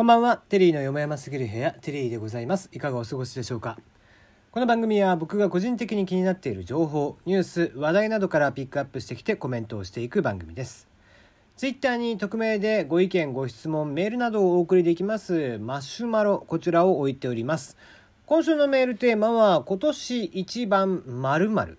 こんばんは、テリーのよもやますぎる部屋、テリーでございます。いかがお過ごしでしょうか？この番組は僕が個人的に気になっている情報、ニュース、話題などからピックアップしてきてコメントをしていく番組です。ツイッターに匿名でご意見、ご質問、メールなどをお送りできますマシュマロ、こちらを置いております。今週のメールテーマは今年一番〇〇。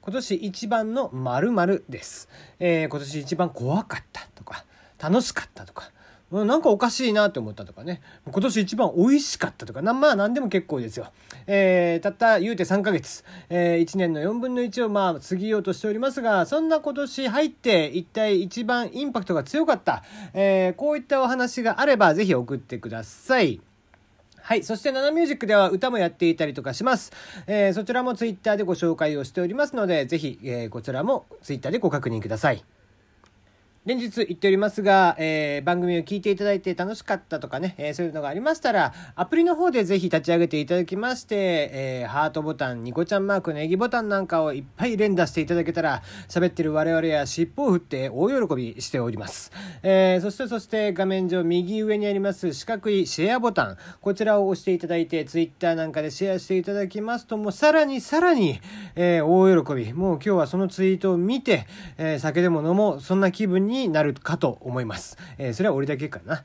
今年一番の〇〇です、えー今年一番怖かったとか、楽しかったとか、なんかおかしいなと思ったとかね。今年一番美味しかったとか、なまあ何でも結構ですよ。えーたった言うて3ヶ月、え1年の4分の1をまあ過ぎようとしておりますが、そんな今年入って一体一番インパクトが強かった、えーこういったお話があればぜひ送ってください。はい。そして、ナナミュージックでは歌もやっていたりとかします。えーそちらもツイッターでご紹介をしておりますので、ぜひ、えーこちらもツイッターでご確認ください。連日言っておりますが、えー番組を聞いていただいて楽しかったとかね、えーそういうのがありましたら、アプリの方でぜひ立ち上げていただきまして、えーハートボタン、ニコちゃんマーク、ネギボタンなんかをいっぱい連打していただけたら、喋ってる我々や尻尾を振って大喜びしております。えーそしてそして画面上右上にあります四角いシェアボタン、こちらを押していただいて、ツイッターなんかでシェアしていただきますと、もうさらにさらに、え大喜び。もう今日はそのツイートを見て、え酒でも飲もう、そんな気分にになるかと思います。えーそれは俺だけかな。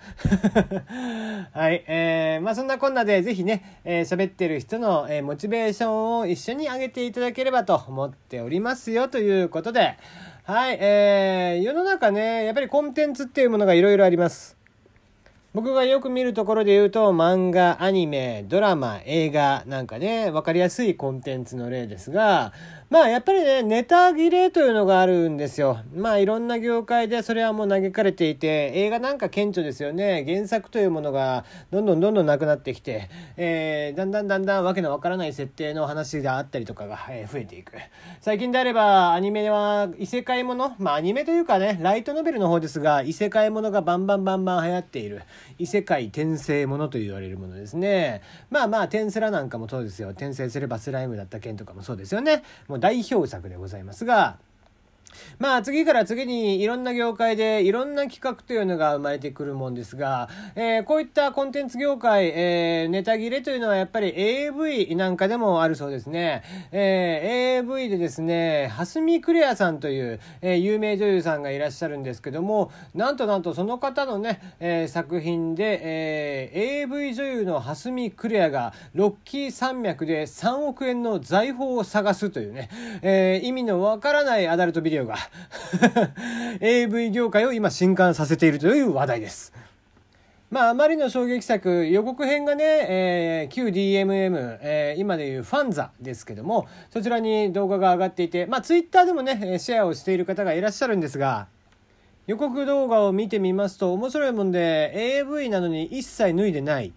はい。えーまあそんなこんなで、ぜひね、えー喋ってる人の、えーモチベーションを一緒に上げていただければと思っておりますよ、ということで。はい。えー世の中ね、やっぱりコンテンツっていうものがいろいろあります。僕がよく見るところで言うと漫画アニメドラマ映画なんかね分かりやすいコンテンツの例ですがまあやっぱりねネタ切れというのがあるんですよ。まあいろんな業界でそれはもう嘆かれていて映画なんか顕著ですよね。原作というものがどんどんどんどんなくなってきて、えーだんだんだんだんわけのわからない設定の話があったりとかが、え増えていく。最近であればアニメは異世界ものまあアニメというかねライトノベルの方ですが異世界ものがバンバンバンバン流行っている。異世界転生ものと言われるものですね。まあまあ転スラなんかもそうですよ。転生すればスライムだった件とかもそうですよね。もう代表作でございますがまあ次から次にいろんな業界でいろんな企画というのが生まれてくるもんですが、えーこういったコンテンツ業界、えーネタ切れというのはやっぱり AV なんかでもあるそうですね。えー AV でですね、蓮見クレアさんという、えー有名女優さんがいらっしゃるんですけども、なんとなんとその方のね、えー作品で、えー AV 女優の蓮見クレアがロッキー山脈で3億円の財宝を探すというね、えー意味のわからないアダルトビデオが AV 業界を今震撼させているという話題です。まあ、あまりの衝撃作、予告編がね、えー、旧 DMM、えー今でいうファンザですけども、そちらに動画が上がっていて、まあ、ツイッターでもね、シェアをしている方がいらっしゃるんですが、予告動画を見てみますと面白いもんで AV なのに一切脱いでない。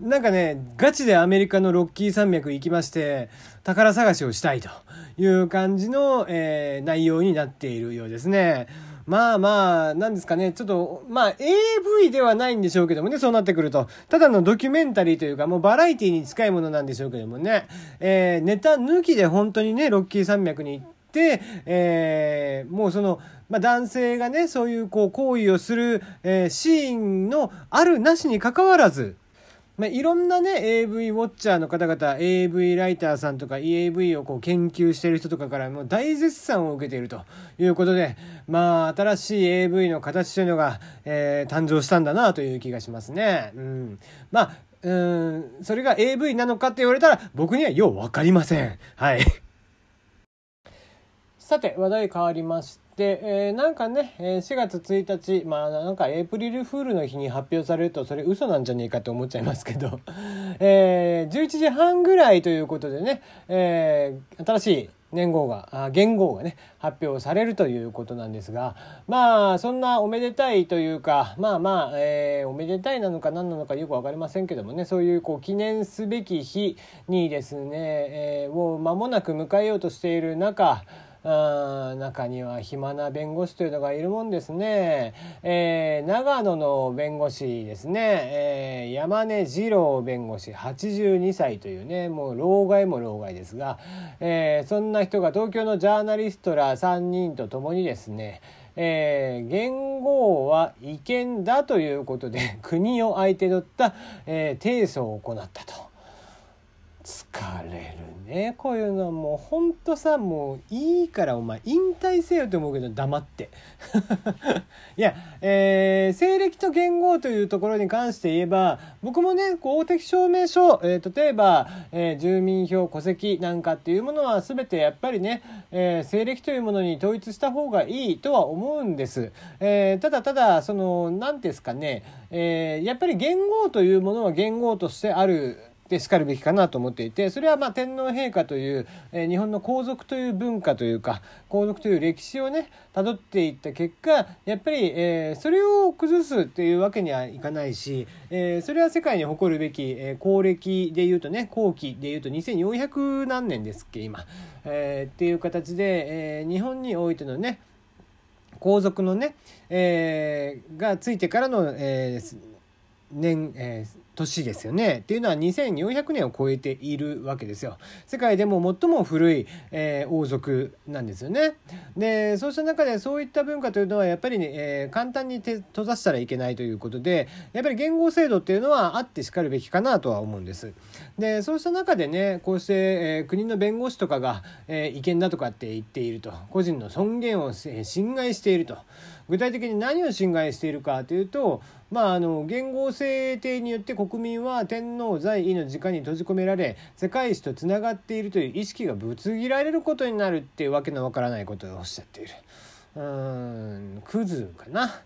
なんかね、ガチでアメリカのロッキー山脈行きまして、宝探しをしたいという感じの、えー内容になっているようですね。まあまあ、なんですかね、ちょっと、まあ AV ではないんでしょうけどもね、そうなってくると。ただのドキュメンタリーというか、もうバラエティに近いものなんでしょうけどもね、えーネタ抜きで本当にね、ロッキー山脈に行って、えーもうその、まあ、男性がね、そういうこう行為をする、えーシーンのあるなしに関わらず、まあ、いろんなね AV ウォッチャーの方々 AV ライターさんとか EAV をこう研究している人とかからもう大絶賛を受けているということでまあ新しい AV の形というのが、えー誕生したんだなという気がしますね。うん、まあうんそれが AV なのかって言われたら僕にはようわかりません。はいさて話題変わりまして、えーなんかね、4月1日まあなんかエイプリルフールの日に発表されるとそれ嘘なんじゃねえかと思っちゃいますけど、えー11時半ぐらいということでね、えー新しい年号があ元号がね発表されるということなんですがまあそんなおめでたいというかまあまあ、えーおめでたいなのか何なのかよく分かりませんけどもねそういうこう記念すべき日にですね、えーもう間もなく迎えようとしている中あ中には暇な弁護士というのがいるもんですね、えー長野の弁護士ですね、えー山根二郎弁護士82歳というねもう老害も老害ですが、えーそんな人が東京のジャーナリストら3人と共にですね、えー、元号は違憲だということで 国を相手取った、えー、提訴を行ったと。疲れるね。こういうのはもうほんとさもういいからお前引退せよと思うけど黙って。いや、えー、西暦と元号というところに関して言えば僕もね公的証明書、えー、例えば、えー、住民票戸籍なんかっていうものは全てやっぱりね、えー、西暦というものに統一した方がいいとは思うんです、えー、ただただその何ですかね、えー、やっぱり元号というものは元号としてあるでしかるべきかなと思っていてそれはまあ天皇陛下という、え、日本の皇族という文化というか皇族という歴史をねたどっていった結果やっぱり、え、それを崩すっていうわけにはいかないし、え、それは世界に誇るべき、えー、公暦でいうとね後期でいうと2400何年ですっけ今、え、っていう形で、え、日本においてのね皇族のね、え、がついてからの、え、年、えー、年ですよね。っていうのは2400年を超えているわけですよ。世界でも最も古い、えー、王族なんですよね。でそうした中でそういった文化というのはやっぱりね、えー、簡単に閉ざしたらいけないということでやっぱり言語制度っていうのはあってしかるべきかなとは思うんです。でそうした中でねこうして、えー、国の弁護士とかが、え違憲だとかって言っていると個人の尊厳を侵害していると。具体的に何を侵害しているかというと、まあ、あの元号制定によって国民は天皇在位の時間に閉じ込められ世界史とつながっているという意識がぶつ切られることになるっていうわけのわからないことをおっしゃっている。うーんクズかな？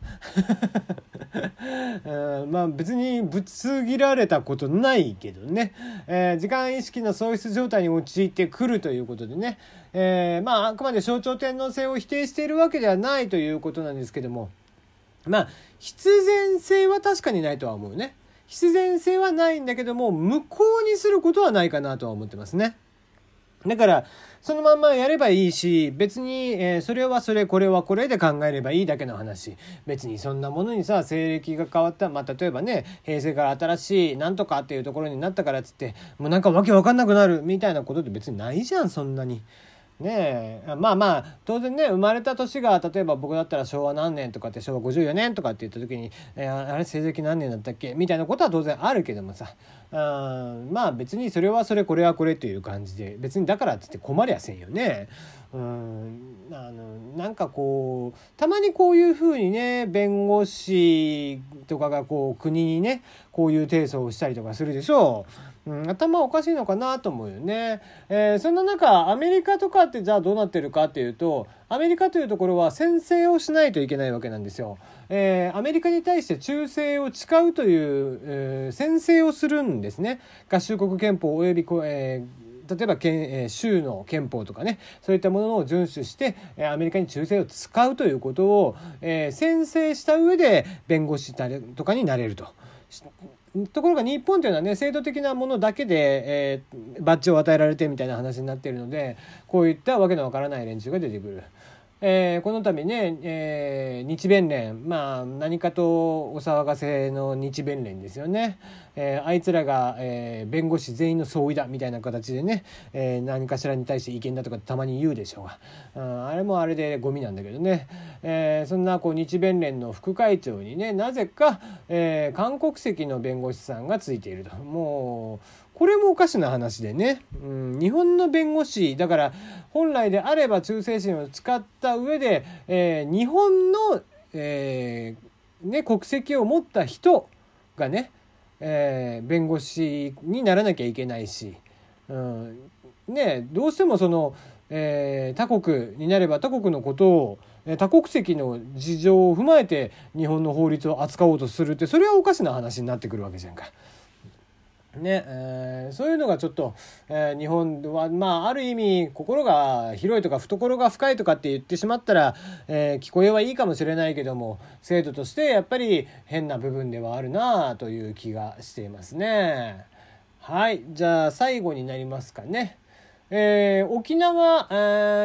うんまあ別にぶつ切られたことないけどね、えー、時間意識の喪失状態に陥ってくるということでね、えー、まああくまで象徴天皇制を否定しているわけではないということなんですけども。まあ必然性は確かにないとは思うね。必然性はないんだけども無効にすることはないかなとは思ってますね。だから、そのまんまやればいいし、別に、え、それはそれ、これはこれで考えればいいだけの話。別にそんなものにさ、西暦が変わった、まあ、例えばね、平成から新しいなんとかっていうところになったからっつって、もうなんかわけわかんなくなるみたいなことって別にないじゃん、そんなに。ねえまあまあ当然ね生まれた年が例えば僕だったら昭和何年とかって昭和54年とかって言った時に、えー、あれ成績何年だったっけ？みたいなことは当然あるけどもさあまあ別にそれはそれこれはこれという感じで別にだからっつって困りゃせんよね。うんあのなんかこうたまにこういうふうにね弁護士とかがこう国にねこういう提訴をしたりとかするでしょう。うん、頭おかしいのかなと思うよね。えー、そんな中アメリカとかってじゃあどうなってるかっていうとアメリカというところは宣誓をしないといけないわけなんですよ。えー、アメリカに対して忠誠を誓うという、えー、宣誓をするんですね。合衆国憲法および、えー例えば県、えー、州の憲法とかねそういったものを遵守して、えー、アメリカに忠誠を使うということを、えー、宣誓した上で弁護士とかになれると。ところが日本というのはね制度的なものだけで、えー、バッジを与えられてみたいな話になっているのでこういったわけのわからない連中が出てくる。えー、この度ね、えー、日弁連まあ何かとお騒がせの日弁連ですよね、えー、あいつらが、え、弁護士全員の総意だみたいな形でね、え、何かしらに対して意見だとかたまに言うでしょうが、あれもあれでゴミなんだけどね、え、そんなこう日弁連の副会長にねなぜか、え、韓国籍の弁護士さんがついていると。もうこれもおかしな話でね、うん、日本の弁護士だから本来であれば忠誠心を使った上で、えー、日本の、えー、ね、国籍を持った人がね、えー、弁護士にならなきゃいけないし、うん、ね、どうしてもその、え他国になれば他国のことを多国籍の事情を踏まえて日本の法律を扱おうとするってそれはおかしな話になってくるわけじゃんか。ねえー、そういうのがちょっと、えー、日本はまあある意味心が広いとか懐が深いとかって言ってしまったら、えー、聞こえはいいかもしれないけども制度としてやっぱり変な部分ではあるなという気がしていますね。はいじゃあ最後になりますかね。えー、沖縄、え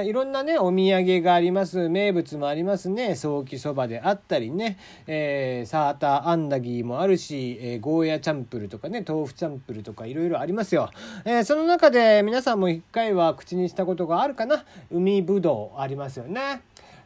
ー、いろんなね、お土産があります。名物もありますね。ソーキそばであったりね、えー、サーターアンダギーもあるし、えー、ゴーヤチャンプルとかね、豆腐チャンプルとかいろいろありますよ。えー、その中で皆さんも一回は口にしたことがあるかな？海ぶどうありますよね。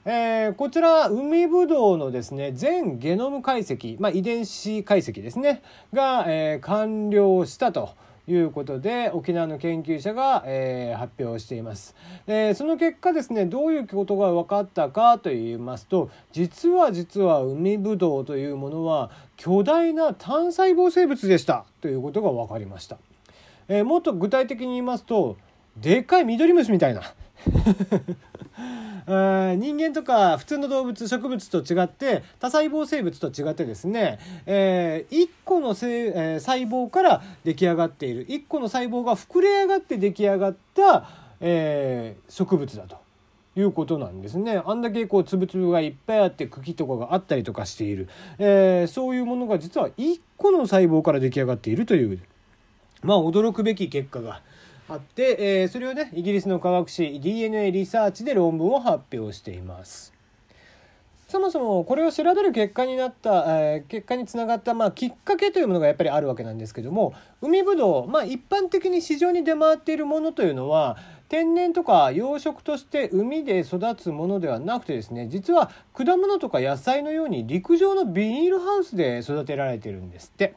えー、こちら海ぶどうのですね全ゲノム解析、まあ、遺伝子解析ですねが、えー、完了したと。いうことで沖縄の研究者が、えー、発表しています、えー、その結果ですねどういうことが分かったかと言いますと実は実は海ぶどうというものは巨大な単細胞生物でした。ということが分かりました、えー、もっと具体的に言いますとでっかい緑虫みたいな。人間とか普通の動物植物と違って多細胞生物と違ってですね、えー、1個のせ、えー、細胞から出来上がっている1個の細胞が膨れ上がって出来上がった、えー、植物だと。いうことなんですね。あんだけこう粒々がいっぱいあって茎とかがあったりとかしている、えー、そういうものが実は1個の細胞から出来上がっているというまあ驚くべき結果があって、えー、それをねイギリスの科学誌 DNA リサーチで論文を発表しています。そもそもこれを調べる結果になった、えー、結果につながった、まあ、きっかけというものがやっぱりあるわけなんですけども海ぶどう、まあ、一般的に市場に出回っているものというのは天然とか養殖として海で育つものではなくてですね実は果物とか野菜のように陸上のビニールハウスで育てられてるんですって。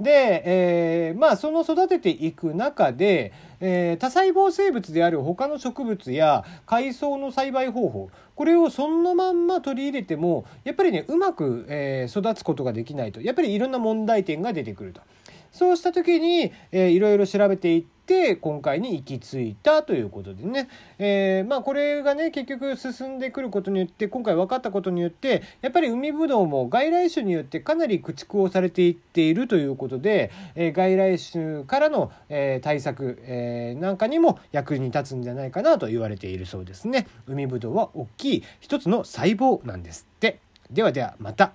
で、えー、まあその育てていく中で、えー、多細胞生物である他の植物や海藻の栽培方法これをそのまんま取り入れてもやっぱりねうまく、えー、育つことができないとやっぱりいろんな問題点が出てくると。そうした時に、えー、いろいろ調べていって今回に行き着いたということでね、えー、まあこれがね結局進んでくることによって今回分かったことによってやっぱり海ぶどうも外来種によってかなり駆逐をされていっているということで、えー、外来種からの、えー、対策、えー、なんかにも役に立つんじゃないかなと言われているそうですね。海ぶどうは大きい一つの細胞なんですって。ではではまた。